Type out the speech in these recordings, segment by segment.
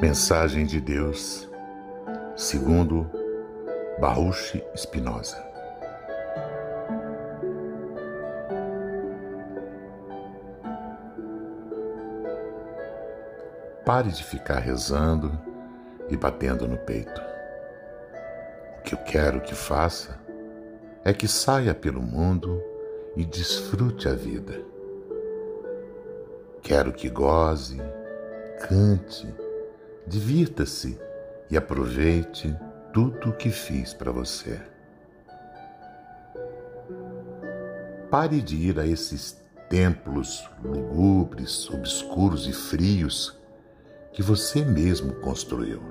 Mensagem de Deus, segundo Baruch Spinoza. Pare de ficar rezando e batendo no peito. O que eu quero que faça é que saia pelo mundo e desfrute a vida. Quero que goze, cante, divirta-se e aproveite tudo o que fiz para você. Pare de ir a esses templos lugubres, obscuros e frios que você mesmo construiu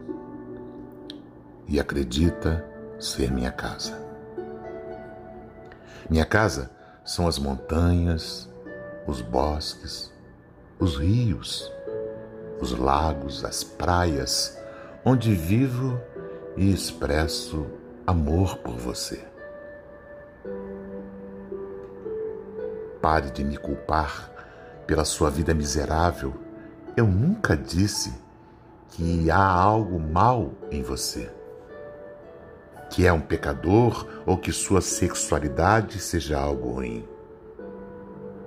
e acredita ser minha casa. Minha casa são as montanhas, os bosques, os rios, os lagos, as praias, onde vivo e expresso amor por você. Pare de me culpar pela sua vida miserável eu nunca disse que há algo mal em você, que é um pecador ou que sua sexualidade seja algo ruim.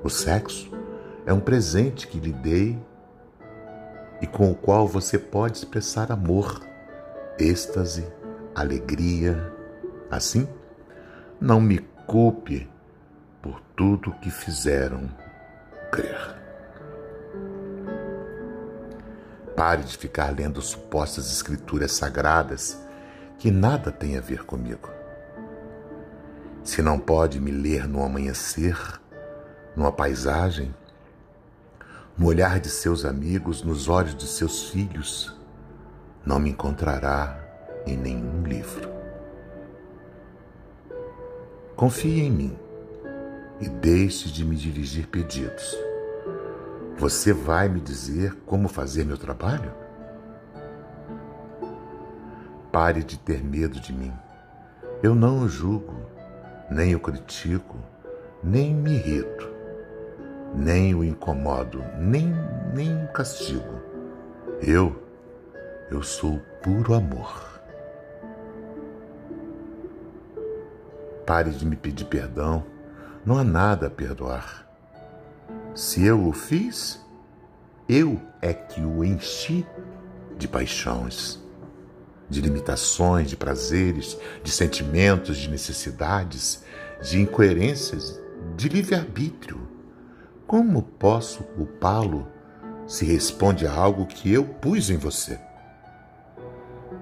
O sexo é um presente que lhe dei e com o qual você pode expressar amor, êxtase, alegria. Assim, não me culpe por tudo que fizeram crer. Pare de ficar lendo supostas escrituras sagradas que nada tem a ver comigo. Se não pode me ler no amanhecer, numa paisagem, no olhar de seus amigos, nos olhos de seus filhos, não me encontrará em nenhum livro. Confie em mim e deixe de me dirigir pedidos. Você vai me dizer como fazer meu trabalho? Pare de ter medo de mim. Eu não o julgo, nem o critico, nem me irrito, nem o incomodo, nem, nem o castigo. Eu, eu sou puro amor. Pare de me pedir perdão. Não há nada a perdoar. Se eu o fiz, eu é que o enchi de paixões, de limitações, de prazeres, de sentimentos, de necessidades, de incoerências, de livre-arbítrio. Como posso culpá-lo se responde a algo que eu pus em você?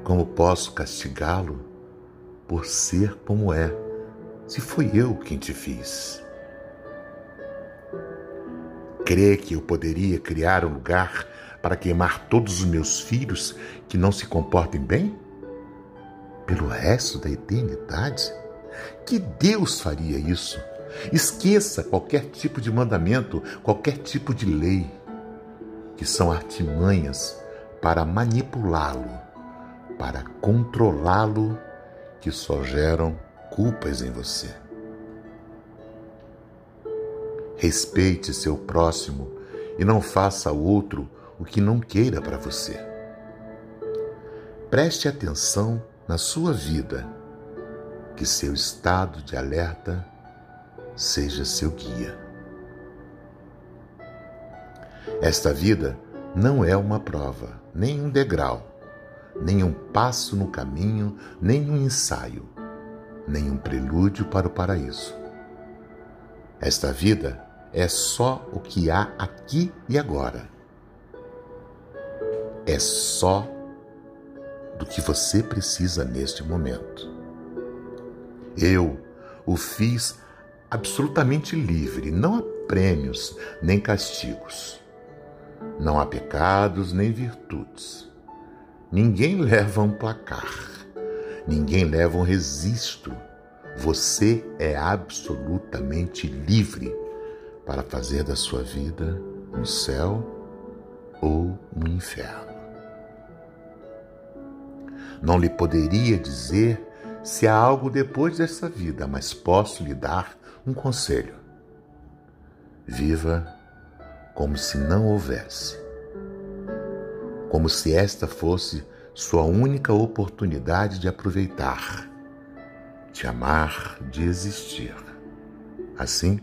Como posso castigá-lo por ser como é, se foi eu quem te fiz? crê que eu poderia criar um lugar para queimar todos os meus filhos que não se comportem bem? Pelo resto da eternidade? Que Deus faria isso? Esqueça qualquer tipo de mandamento, qualquer tipo de lei, que são artimanhas para manipulá-lo, para controlá-lo, que só geram culpas em você. Respeite seu próximo e não faça ao outro o que não queira para você. Preste atenção na sua vida, que seu estado de alerta seja seu guia. Esta vida não é uma prova, nem um degrau, nem um passo no caminho, nem um ensaio, nem um prelúdio para o paraíso. Esta vida é só o que há aqui e agora. É só do que você precisa neste momento. Eu o fiz absolutamente livre, não há prêmios nem castigos. Não há pecados nem virtudes. Ninguém leva um placar, ninguém leva um registro. Você é absolutamente livre para fazer da sua vida um céu ou um inferno. Não lhe poderia dizer se há algo depois dessa vida, mas posso lhe dar um conselho. Viva como se não houvesse. como se esta fosse sua única oportunidade de aproveitar, de amar, de existir. Assim,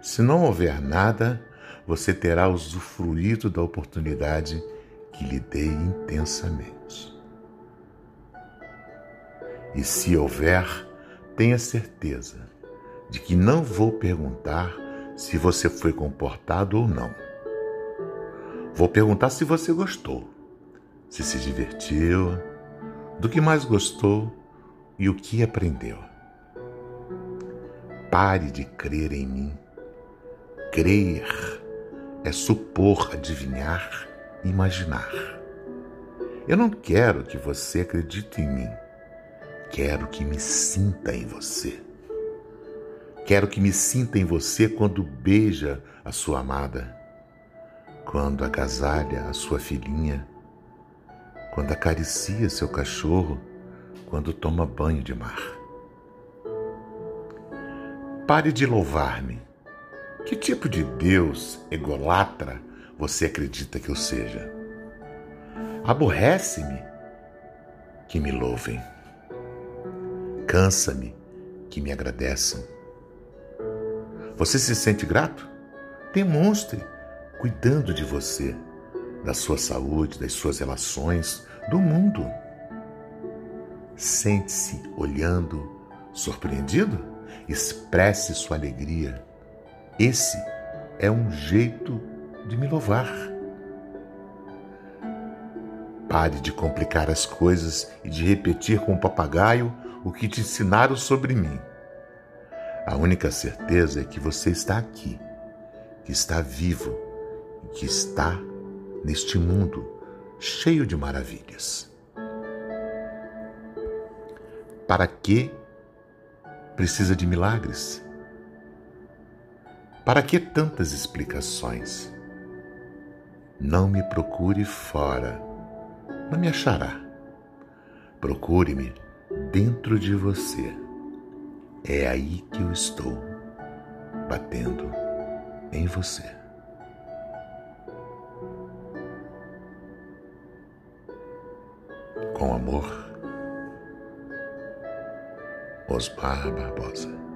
se não houver nada, você terá usufruído da oportunidade que lhe dei intensamente. E se houver, tenha certeza de que não vou perguntar se você foi comportado ou não. Vou perguntar se você gostou, se se divertiu, do que mais gostou e o que aprendeu. Pare de crer em mim. Crer é supor, adivinhar, imaginar. Eu não quero que você acredite em mim. Quero que me sinta em você. Quero que me sinta em você quando beija a sua amada, quando agasalha a sua filhinha, quando acaricia seu cachorro, quando toma banho de mar. Pare de louvar-me. Que tipo de Deus egolatra você acredita que eu seja? Aborrece-me que me louvem. Cansa-me que me agradeçam. Você se sente grato? Demonstre cuidando de você, da sua saúde, das suas relações, do mundo. Sente-se olhando, surpreendido? Expresse sua alegria. Esse é um jeito de me louvar. Pare de complicar as coisas e de repetir com o papagaio o que te ensinaram sobre mim. A única certeza é que você está aqui, que está vivo que está neste mundo cheio de maravilhas. Para que precisa de milagres? Para que tantas explicações? Não me procure fora, não me achará. Procure-me dentro de você. É aí que eu estou, batendo em você. Com amor, Osmar Barbosa.